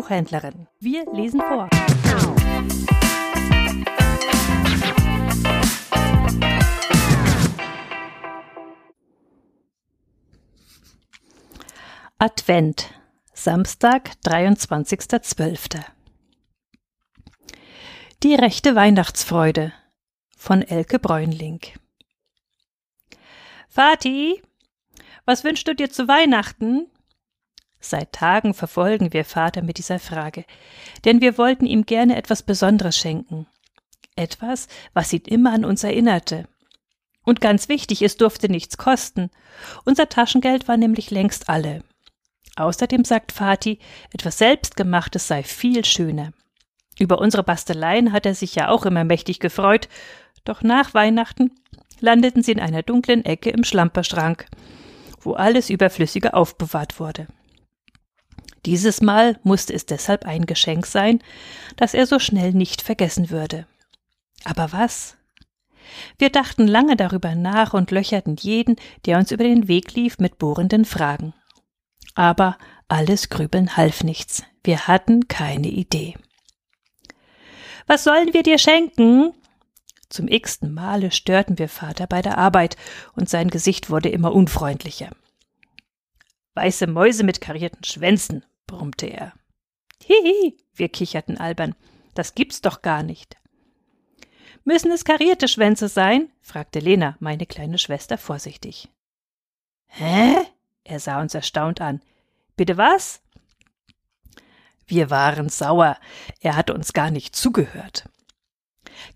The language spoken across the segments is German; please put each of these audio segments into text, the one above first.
Buchhändlerin. Wir lesen vor. Advent, Samstag, 23.12. Die rechte Weihnachtsfreude von Elke Bräunling. Vati, was wünschst du dir zu Weihnachten? Seit Tagen verfolgen wir Vater mit dieser Frage, denn wir wollten ihm gerne etwas Besonderes schenken. Etwas, was ihn immer an uns erinnerte. Und ganz wichtig, es durfte nichts kosten. Unser Taschengeld war nämlich längst alle. Außerdem sagt Vati, etwas Selbstgemachtes sei viel schöner. Über unsere Basteleien hat er sich ja auch immer mächtig gefreut, doch nach Weihnachten landeten sie in einer dunklen Ecke im Schlamperschrank, wo alles Überflüssige aufbewahrt wurde. Dieses Mal musste es deshalb ein Geschenk sein, das er so schnell nicht vergessen würde. Aber was? Wir dachten lange darüber nach und löcherten jeden, der uns über den Weg lief, mit bohrenden Fragen. Aber alles Grübeln half nichts. Wir hatten keine Idee. Was sollen wir dir schenken? Zum x-ten Male störten wir Vater bei der Arbeit, und sein Gesicht wurde immer unfreundlicher. Weiße Mäuse mit karierten Schwänzen, brummte er. Hihi, wir kicherten albern. Das gibt's doch gar nicht. Müssen es karierte Schwänze sein? fragte Lena, meine kleine Schwester, vorsichtig. Hä? Er sah uns erstaunt an. Bitte was? Wir waren sauer. Er hatte uns gar nicht zugehört.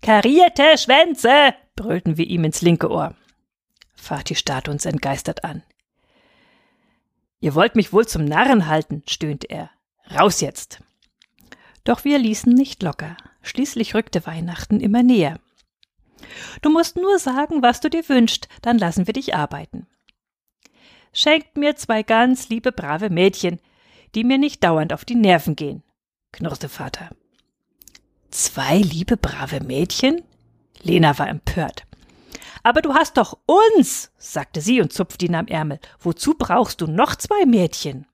Karierte Schwänze! brüllten wir ihm ins linke Ohr. Fatih starrte uns entgeistert an. Ihr wollt mich wohl zum Narren halten, stöhnte er. Raus jetzt! Doch wir ließen nicht locker. Schließlich rückte Weihnachten immer näher. Du musst nur sagen, was du dir wünschst, dann lassen wir dich arbeiten. Schenkt mir zwei ganz liebe, brave Mädchen, die mir nicht dauernd auf die Nerven gehen, knurrte Vater. Zwei liebe, brave Mädchen? Lena war empört. Aber du hast doch uns, sagte sie und zupfte ihn am Ärmel. Wozu brauchst du noch zwei Mädchen?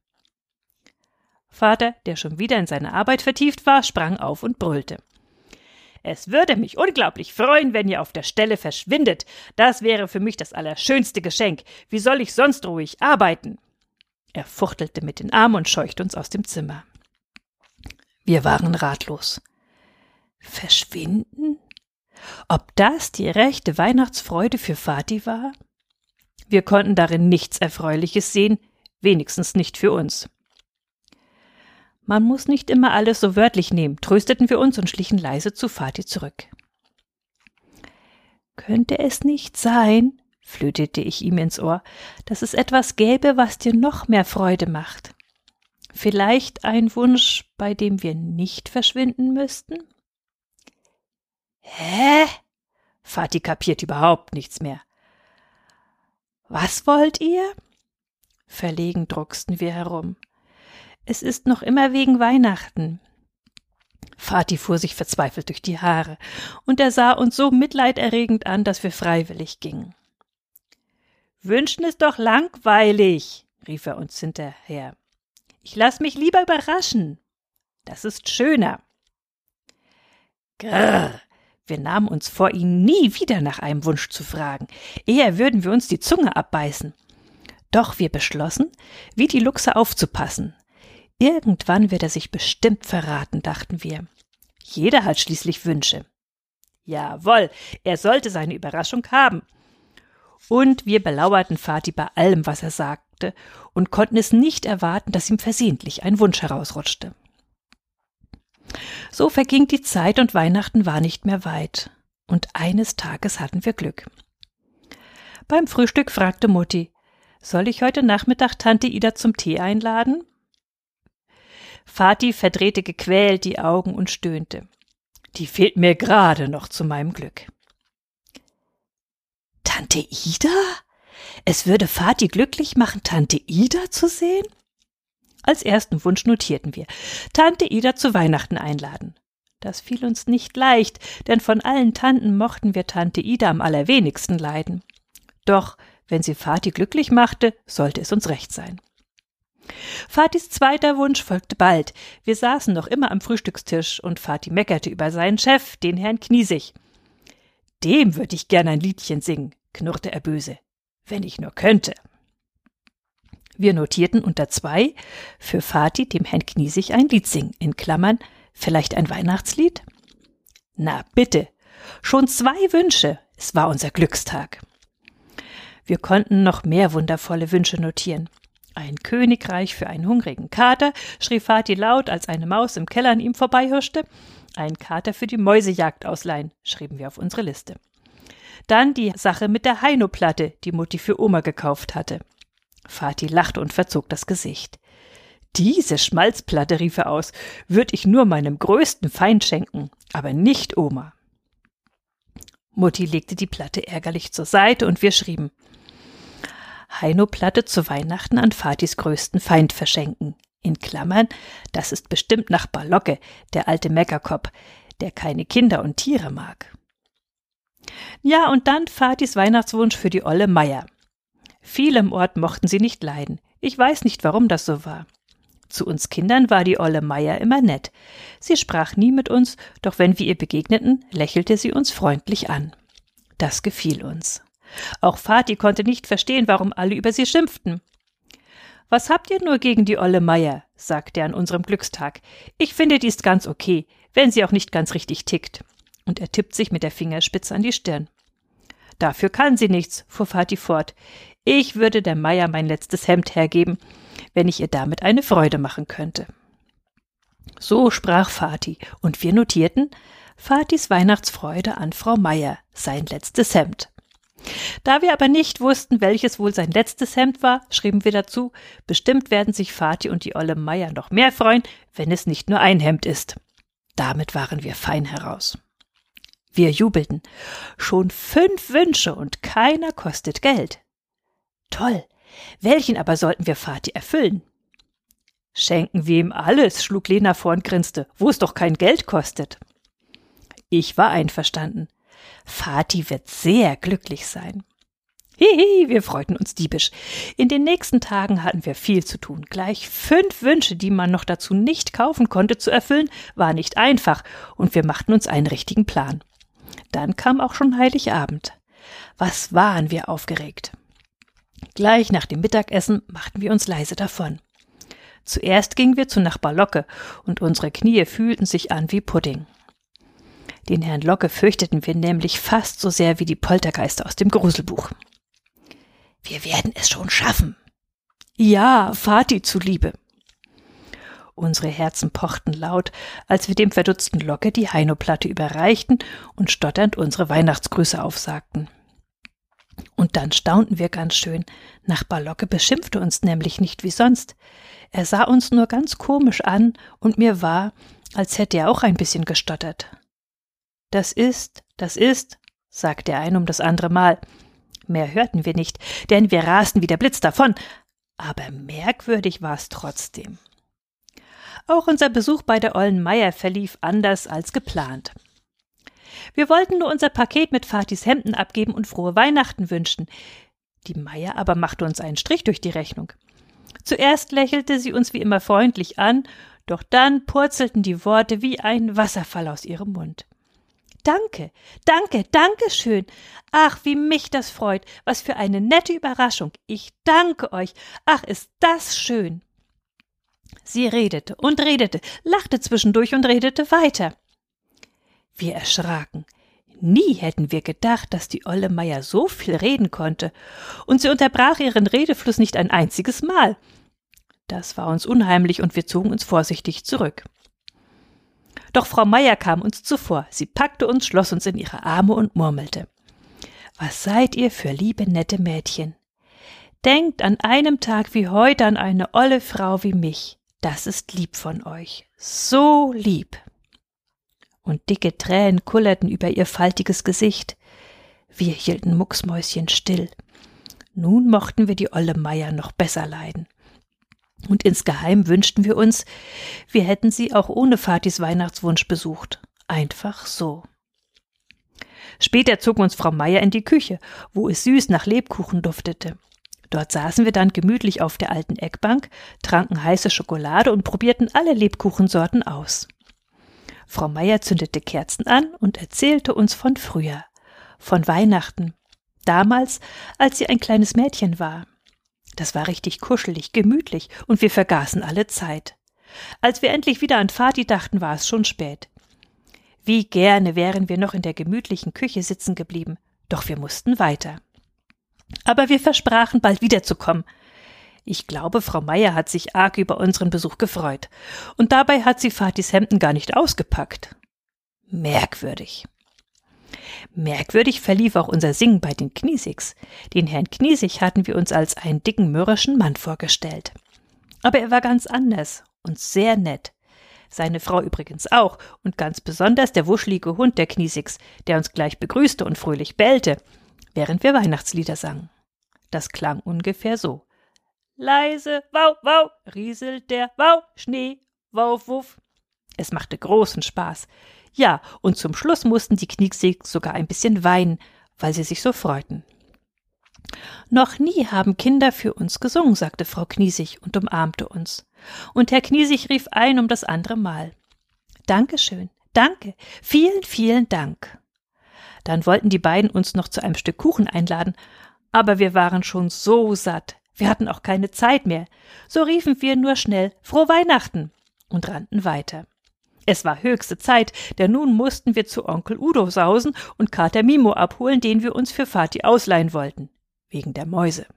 Vater, der schon wieder in seine Arbeit vertieft war, sprang auf und brüllte. Es würde mich unglaublich freuen, wenn ihr auf der Stelle verschwindet. Das wäre für mich das allerschönste Geschenk. Wie soll ich sonst ruhig arbeiten? Er fuchtelte mit den Armen und scheuchte uns aus dem Zimmer. Wir waren ratlos. Verschwinden? Ob das die rechte Weihnachtsfreude für Vati war? Wir konnten darin nichts Erfreuliches sehen, wenigstens nicht für uns. Man muss nicht immer alles so wörtlich nehmen, trösteten wir uns und schlichen leise zu Vati zurück. Könnte es nicht sein, flötete ich ihm ins Ohr, dass es etwas gäbe, was dir noch mehr Freude macht. Vielleicht ein Wunsch, bei dem wir nicht verschwinden müssten? Hä? Fatih kapiert überhaupt nichts mehr. Was wollt ihr? Verlegen drucksten wir herum. Es ist noch immer wegen Weihnachten. Fatih fuhr sich verzweifelt durch die Haare, und er sah uns so mitleiderregend an, dass wir freiwillig gingen. Wünschen ist doch langweilig, rief er uns hinterher. Ich lass mich lieber überraschen. Das ist schöner. Grrr. Wir nahmen uns vor, ihn nie wieder nach einem Wunsch zu fragen. Eher würden wir uns die Zunge abbeißen. Doch wir beschlossen, wie die Luchse aufzupassen. Irgendwann wird er sich bestimmt verraten, dachten wir. Jeder hat schließlich Wünsche. Jawohl, er sollte seine Überraschung haben und wir belauerten Fatih bei allem, was er sagte, und konnten es nicht erwarten, dass ihm versehentlich ein Wunsch herausrutschte. So verging die Zeit und Weihnachten war nicht mehr weit. Und eines Tages hatten wir Glück. Beim Frühstück fragte Mutti, soll ich heute Nachmittag Tante Ida zum Tee einladen? Vati verdrehte gequält die Augen und stöhnte. Die fehlt mir gerade noch zu meinem Glück. Tante Ida? Es würde Vati glücklich machen, Tante Ida zu sehen? Als ersten Wunsch notierten wir, Tante Ida zu Weihnachten einladen. Das fiel uns nicht leicht, denn von allen Tanten mochten wir Tante Ida am allerwenigsten leiden. Doch wenn sie Vati glücklich machte, sollte es uns recht sein. Fatis zweiter Wunsch folgte bald. Wir saßen noch immer am Frühstückstisch und Fati meckerte über seinen Chef, den Herrn Kniesig. Dem würde ich gern ein Liedchen singen, knurrte er böse. Wenn ich nur könnte. Wir notierten unter zwei für Fati dem Herrn Kniesig ein Lied singen, in Klammern, vielleicht ein Weihnachtslied? Na bitte. Schon zwei Wünsche. Es war unser Glückstag. Wir konnten noch mehr wundervolle Wünsche notieren. Ein Königreich für einen hungrigen Kater, schrie Fati laut, als eine Maus im Keller an ihm vorbeihuschte. Ein Kater für die Mäusejagd ausleihen, schrieben wir auf unsere Liste. Dann die Sache mit der Heino-Platte, die Mutti für Oma gekauft hatte. Fati lachte und verzog das Gesicht. Diese Schmalzplatte, rief er aus, würd ich nur meinem größten Feind schenken, aber nicht Oma. Mutti legte die Platte ärgerlich zur Seite und wir schrieben Heino-Platte zu Weihnachten an Fatis größten Feind verschenken. In Klammern, das ist bestimmt Nachbar Locke, der alte Meckerkopf, der keine Kinder und Tiere mag. Ja, und dann Fatis Weihnachtswunsch für die Olle Meier. Viele im Ort mochten sie nicht leiden. Ich weiß nicht, warum das so war. Zu uns Kindern war die Olle Meier immer nett. Sie sprach nie mit uns, doch wenn wir ihr begegneten, lächelte sie uns freundlich an. Das gefiel uns. Auch Vati konnte nicht verstehen, warum alle über sie schimpften. Was habt ihr nur gegen die Olle Meier? sagte er an unserem Glückstag. Ich finde, die ist ganz okay, wenn sie auch nicht ganz richtig tickt. Und er tippt sich mit der Fingerspitze an die Stirn. Dafür kann sie nichts, fuhr Vati fort. Ich würde der Meier mein letztes Hemd hergeben, wenn ich ihr damit eine Freude machen könnte. So sprach Vati, und wir notierten Vatis Weihnachtsfreude an Frau Meier, sein letztes Hemd. Da wir aber nicht wussten, welches wohl sein letztes Hemd war, schrieben wir dazu, bestimmt werden sich Vati und die Olle Meier noch mehr freuen, wenn es nicht nur ein Hemd ist. Damit waren wir fein heraus. Wir jubelten. Schon fünf Wünsche und keiner kostet Geld. Toll. Welchen aber sollten wir Vati erfüllen? Schenken wir ihm alles, schlug Lena vor und grinste, wo es doch kein Geld kostet. Ich war einverstanden. Vati wird sehr glücklich sein. Hihi, wir freuten uns diebisch. In den nächsten Tagen hatten wir viel zu tun. Gleich fünf Wünsche, die man noch dazu nicht kaufen konnte, zu erfüllen, war nicht einfach, und wir machten uns einen richtigen Plan. Dann kam auch schon Heiligabend. Was waren wir aufgeregt. Gleich nach dem Mittagessen machten wir uns leise davon. Zuerst gingen wir zu Nachbar Locke, und unsere Knie fühlten sich an wie Pudding. Den Herrn Locke fürchteten wir nämlich fast so sehr wie die Poltergeister aus dem Gruselbuch. Wir werden es schon schaffen. Ja, Vati zuliebe. Unsere Herzen pochten laut, als wir dem verdutzten Locke die Heino-Platte überreichten und stotternd unsere Weihnachtsgrüße aufsagten. Und dann staunten wir ganz schön. Nachbar Locke beschimpfte uns nämlich nicht wie sonst. Er sah uns nur ganz komisch an, und mir war, als hätte er auch ein bisschen gestottert. Das ist, das ist, sagte er ein um das andere Mal. Mehr hörten wir nicht, denn wir rasten wie der Blitz davon, aber merkwürdig war es trotzdem. Auch unser Besuch bei der Ollen Meier verlief anders als geplant. Wir wollten nur unser Paket mit Fatis Hemden abgeben und frohe Weihnachten wünschen. Die Meier aber machte uns einen Strich durch die Rechnung. Zuerst lächelte sie uns wie immer freundlich an, doch dann purzelten die Worte wie ein Wasserfall aus ihrem Mund. Danke, danke, danke schön. Ach, wie mich das freut. Was für eine nette Überraschung. Ich danke euch. Ach, ist das schön. Sie redete und redete, lachte zwischendurch und redete weiter. Wir erschraken. Nie hätten wir gedacht, dass die Olle Meier so viel reden konnte, und sie unterbrach ihren Redefluss nicht ein einziges Mal. Das war uns unheimlich, und wir zogen uns vorsichtig zurück. Doch Frau Meier kam uns zuvor. Sie packte uns, schloss uns in ihre Arme und murmelte. Was seid ihr für liebe, nette Mädchen? Denkt an einem Tag wie heute an eine olle Frau wie mich. Das ist lieb von euch. So lieb. Und dicke Tränen kullerten über ihr faltiges Gesicht. Wir hielten mucksmäuschen still. Nun mochten wir die olle Meier noch besser leiden. Und insgeheim wünschten wir uns, wir hätten sie auch ohne Fatis Weihnachtswunsch besucht. Einfach so. Später zog uns Frau Meier in die Küche, wo es süß nach Lebkuchen duftete. Dort saßen wir dann gemütlich auf der alten Eckbank, tranken heiße Schokolade und probierten alle Lebkuchensorten aus. Frau Meier zündete Kerzen an und erzählte uns von früher, von Weihnachten, damals, als sie ein kleines Mädchen war. Das war richtig kuschelig, gemütlich, und wir vergaßen alle Zeit. Als wir endlich wieder an Vati dachten, war es schon spät. Wie gerne wären wir noch in der gemütlichen Küche sitzen geblieben, doch wir mussten weiter. Aber wir versprachen, bald wiederzukommen. Ich glaube, Frau Meier hat sich arg über unseren Besuch gefreut. Und dabei hat sie Fatis Hemden gar nicht ausgepackt. Merkwürdig. Merkwürdig verlief auch unser Singen bei den Kniesigs. Den Herrn Kniesig hatten wir uns als einen dicken, mürrischen Mann vorgestellt. Aber er war ganz anders und sehr nett. Seine Frau übrigens auch und ganz besonders der wuschelige Hund der Kniesigs, der uns gleich begrüßte und fröhlich bellte, während wir Weihnachtslieder sangen. Das klang ungefähr so. Leise, wau, wau, rieselt der Wau, Schnee, Wauf, wuff. Es machte großen Spaß. Ja, und zum Schluss mussten die Kniegseg sogar ein bisschen weinen, weil sie sich so freuten. Noch nie haben Kinder für uns gesungen, sagte Frau Kniesig und umarmte uns. Und Herr Kniesig rief ein um das andere Mal. Dankeschön, danke, vielen, vielen Dank. Dann wollten die beiden uns noch zu einem Stück Kuchen einladen, aber wir waren schon so satt, wir hatten auch keine Zeit mehr. So riefen wir nur schnell Frohe Weihnachten und rannten weiter. Es war höchste Zeit, denn nun mussten wir zu Onkel Udo sausen und Kater Mimo abholen, den wir uns für Vati ausleihen wollten. Wegen der Mäuse.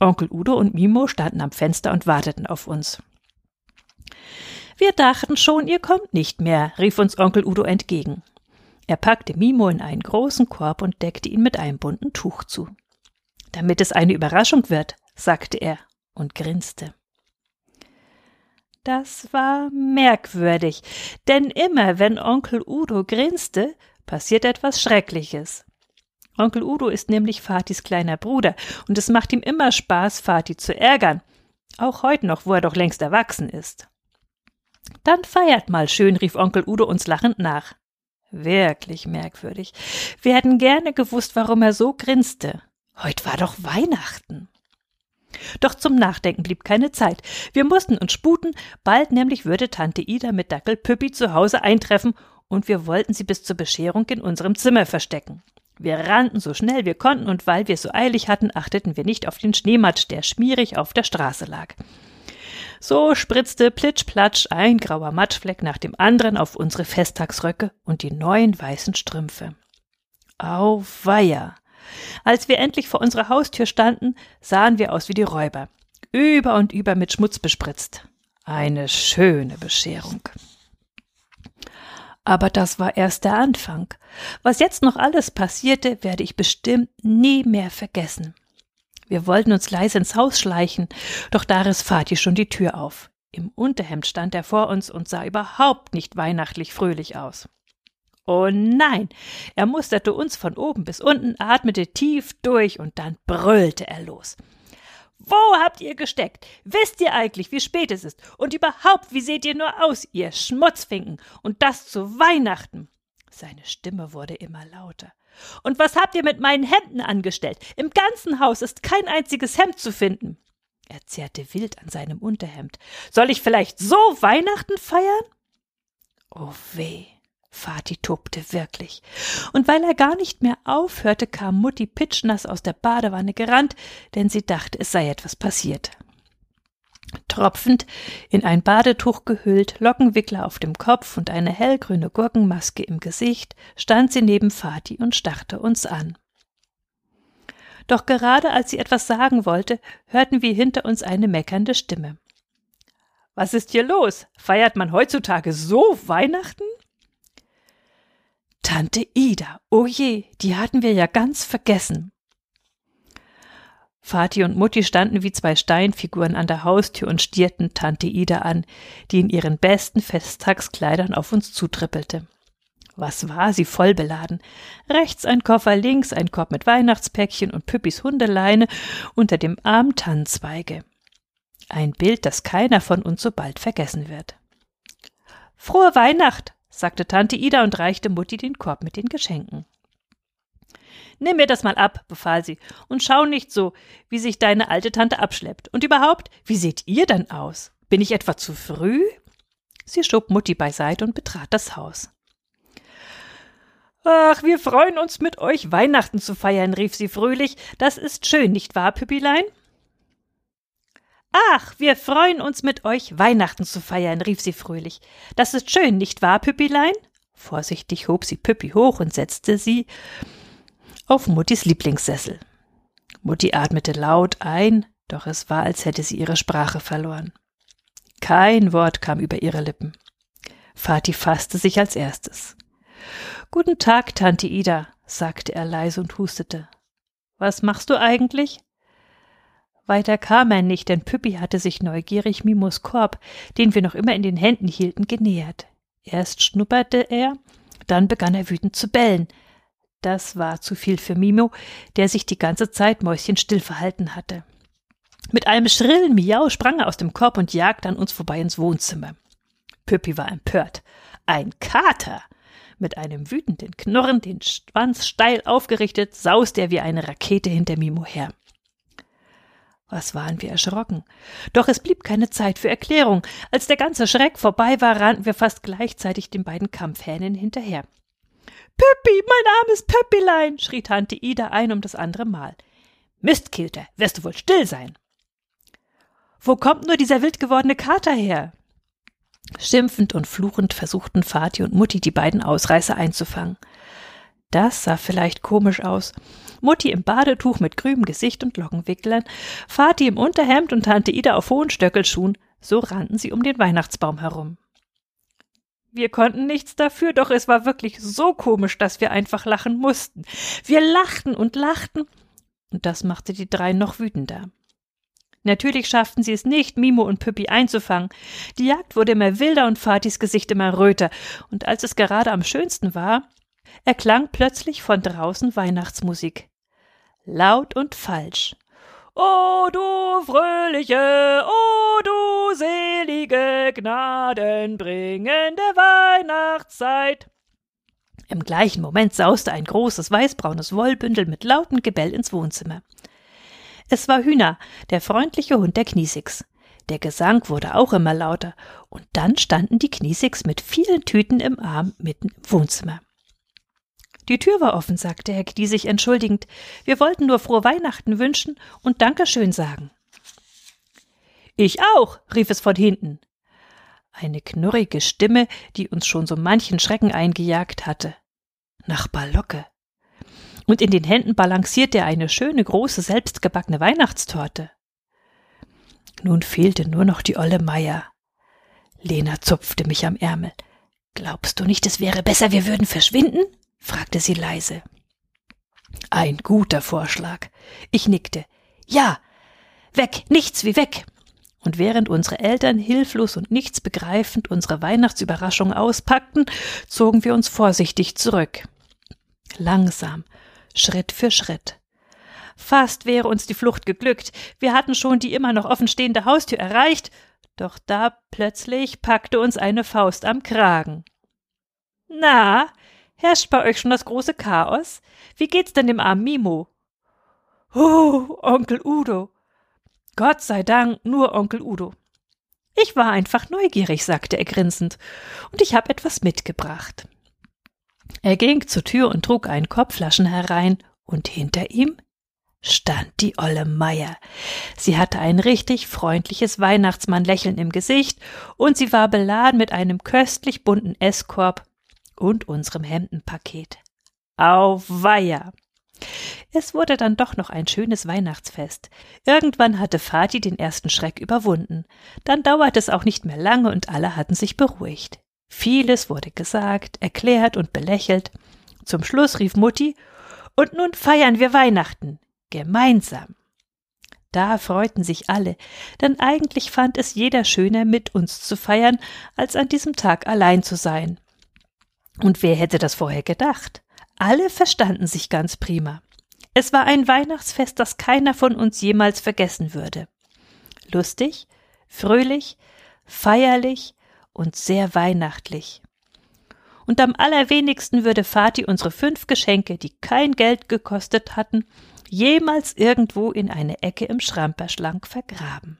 Onkel Udo und Mimo standen am Fenster und warteten auf uns. Wir dachten schon, ihr kommt nicht mehr, rief uns Onkel Udo entgegen. Er packte Mimo in einen großen Korb und deckte ihn mit einem bunten Tuch zu. Damit es eine Überraschung wird, sagte er und grinste. Das war merkwürdig, denn immer wenn Onkel Udo grinste, passiert etwas Schreckliches. Onkel Udo ist nämlich Fatis kleiner Bruder, und es macht ihm immer Spaß, Fati zu ärgern, auch heute noch, wo er doch längst erwachsen ist. Dann feiert mal schön, rief Onkel Udo uns lachend nach. Wirklich merkwürdig. Wir hätten gerne gewusst, warum er so grinste. Heut war doch Weihnachten. Doch zum Nachdenken blieb keine Zeit. Wir mussten uns sputen, bald nämlich würde Tante Ida mit Dackel Püppi zu Hause eintreffen und wir wollten sie bis zur Bescherung in unserem Zimmer verstecken. Wir rannten so schnell wir konnten und weil wir so eilig hatten, achteten wir nicht auf den Schneematsch, der schmierig auf der Straße lag. So spritzte plitschplatsch ein grauer Matschfleck nach dem anderen auf unsere Festtagsröcke und die neuen weißen Strümpfe. Auweia! Als wir endlich vor unserer Haustür standen, sahen wir aus wie die Räuber, über und über mit Schmutz bespritzt. Eine schöne Bescherung. Aber das war erst der Anfang. Was jetzt noch alles passierte, werde ich bestimmt nie mehr vergessen. Wir wollten uns leise ins Haus schleichen, doch da riss Fatih schon die Tür auf. Im Unterhemd stand er vor uns und sah überhaupt nicht weihnachtlich fröhlich aus. Oh nein, er musterte uns von oben bis unten, atmete tief durch und dann brüllte er los. Wo habt ihr gesteckt? Wisst ihr eigentlich, wie spät es ist? Und überhaupt, wie seht ihr nur aus, ihr Schmutzfinken? Und das zu Weihnachten? Seine Stimme wurde immer lauter. Und was habt ihr mit meinen Hemden angestellt? Im ganzen Haus ist kein einziges Hemd zu finden. Er zerrte wild an seinem Unterhemd. Soll ich vielleicht so Weihnachten feiern? Oh weh. Vati tobte wirklich. Und weil er gar nicht mehr aufhörte, kam Mutti pitschnass aus der Badewanne gerannt, denn sie dachte, es sei etwas passiert. Tropfend, in ein Badetuch gehüllt, Lockenwickler auf dem Kopf und eine hellgrüne Gurkenmaske im Gesicht, stand sie neben Vati und starrte uns an. Doch gerade als sie etwas sagen wollte, hörten wir hinter uns eine meckernde Stimme. Was ist hier los? Feiert man heutzutage so Weihnachten? Tante Ida, oh je, die hatten wir ja ganz vergessen. Vati und Mutti standen wie zwei Steinfiguren an der Haustür und stierten Tante Ida an, die in ihren besten Festtagskleidern auf uns zutrippelte. Was war sie voll beladen? Rechts ein Koffer, links ein Korb mit Weihnachtspäckchen und Püppis Hundeleine, unter dem Arm Tannenzweige. Ein Bild, das keiner von uns so bald vergessen wird. Frohe Weihnacht, sagte Tante Ida und reichte Mutti den Korb mit den Geschenken. Nimm mir das mal ab, befahl sie, und schau nicht so, wie sich deine alte Tante abschleppt. Und überhaupt, wie seht ihr dann aus? Bin ich etwa zu früh? Sie schob Mutti beiseite und betrat das Haus. Ach, wir freuen uns mit euch Weihnachten zu feiern, rief sie fröhlich. Das ist schön, nicht wahr, Püppilein? Ach, wir freuen uns mit euch Weihnachten zu feiern, rief sie fröhlich. Das ist schön, nicht wahr, Püppilein? Vorsichtig hob sie Püppi hoch und setzte sie auf Muttis Lieblingssessel. Mutti atmete laut ein, doch es war, als hätte sie ihre Sprache verloren. Kein Wort kam über ihre Lippen. Vati fasste sich als erstes. Guten Tag, Tante Ida, sagte er leise und hustete. Was machst du eigentlich? Weiter kam er nicht, denn Püppi hatte sich neugierig Mimos Korb, den wir noch immer in den Händen hielten, genähert. Erst schnupperte er, dann begann er wütend zu bellen. Das war zu viel für Mimo, der sich die ganze Zeit mäuschenstill verhalten hatte. Mit einem schrillen Miau sprang er aus dem Korb und jagte an uns vorbei ins Wohnzimmer. Püppi war empört. Ein Kater! Mit einem wütenden Knurren, den Schwanz steil aufgerichtet, sauste er wie eine Rakete hinter Mimo her. Was waren wir erschrocken. Doch es blieb keine Zeit für Erklärung. Als der ganze Schreck vorbei war, rannten wir fast gleichzeitig den beiden Kampfhähnen hinterher. Püppi, mein armes Püppilein, schrie Tante Ida ein um das andere Mal. Mistkilter, wirst du wohl still sein. Wo kommt nur dieser wild gewordene Kater her? Schimpfend und fluchend versuchten Vati und Mutti die beiden Ausreißer einzufangen. Das sah vielleicht komisch aus. Mutti im Badetuch mit grünem Gesicht und Lockenwicklern, Vati im Unterhemd und Tante Ida auf hohen Stöckelschuhen, so rannten sie um den Weihnachtsbaum herum. Wir konnten nichts dafür, doch es war wirklich so komisch, dass wir einfach lachen mussten. Wir lachten und lachten, und das machte die drei noch wütender. Natürlich schafften sie es nicht, Mimo und Püppi einzufangen. Die Jagd wurde immer wilder und Fatis Gesicht immer röter, und als es gerade am schönsten war, erklang plötzlich von draußen Weihnachtsmusik. Laut und falsch. O du fröhliche, o du selige, gnadenbringende Weihnachtszeit. Im gleichen Moment sauste ein großes weißbraunes Wollbündel mit lautem Gebell ins Wohnzimmer. Es war Hühner, der freundliche Hund der Kniesigs. Der Gesang wurde auch immer lauter, und dann standen die Kniesigs mit vielen Tüten im Arm mitten im Wohnzimmer. Die Tür war offen, sagte Herr Kniesig entschuldigend. Wir wollten nur frohe Weihnachten wünschen und Dankeschön sagen. Ich auch, rief es von hinten. Eine knurrige Stimme, die uns schon so manchen Schrecken eingejagt hatte. Nachbar Locke und in den Händen balancierte er eine schöne große selbstgebackene Weihnachtstorte. Nun fehlte nur noch die olle Meier. Lena zupfte mich am Ärmel. Glaubst du nicht, es wäre besser, wir würden verschwinden? Fragte sie leise. Ein guter Vorschlag. Ich nickte. Ja, weg, nichts wie weg. Und während unsere Eltern hilflos und nichts begreifend unsere Weihnachtsüberraschung auspackten, zogen wir uns vorsichtig zurück. Langsam, Schritt für Schritt. Fast wäre uns die Flucht geglückt. Wir hatten schon die immer noch offenstehende Haustür erreicht, doch da plötzlich packte uns eine Faust am Kragen. Na, herrscht bei euch schon das große Chaos? Wie geht's denn dem armen Mimo? Oh, Onkel Udo. Gott sei Dank, nur Onkel Udo. Ich war einfach neugierig, sagte er grinsend, und ich habe etwas mitgebracht. Er ging zur Tür und trug einen Kopfflaschen herein, und hinter ihm stand die olle Meier. Sie hatte ein richtig freundliches Weihnachtsmannlächeln im Gesicht, und sie war beladen mit einem köstlich bunten Esskorb und unserem Hemdenpaket. Auf Weiher! Es wurde dann doch noch ein schönes Weihnachtsfest. Irgendwann hatte Vati den ersten Schreck überwunden. Dann dauerte es auch nicht mehr lange und alle hatten sich beruhigt. Vieles wurde gesagt, erklärt und belächelt. Zum Schluss rief Mutti, und nun feiern wir Weihnachten. Gemeinsam. Da freuten sich alle, denn eigentlich fand es jeder schöner, mit uns zu feiern, als an diesem Tag allein zu sein. Und wer hätte das vorher gedacht? Alle verstanden sich ganz prima. Es war ein Weihnachtsfest, das keiner von uns jemals vergessen würde. Lustig, fröhlich, feierlich, und sehr weihnachtlich. und am allerwenigsten würde Vati unsere fünf Geschenke, die kein Geld gekostet hatten, jemals irgendwo in eine Ecke im Schramperschlank vergraben.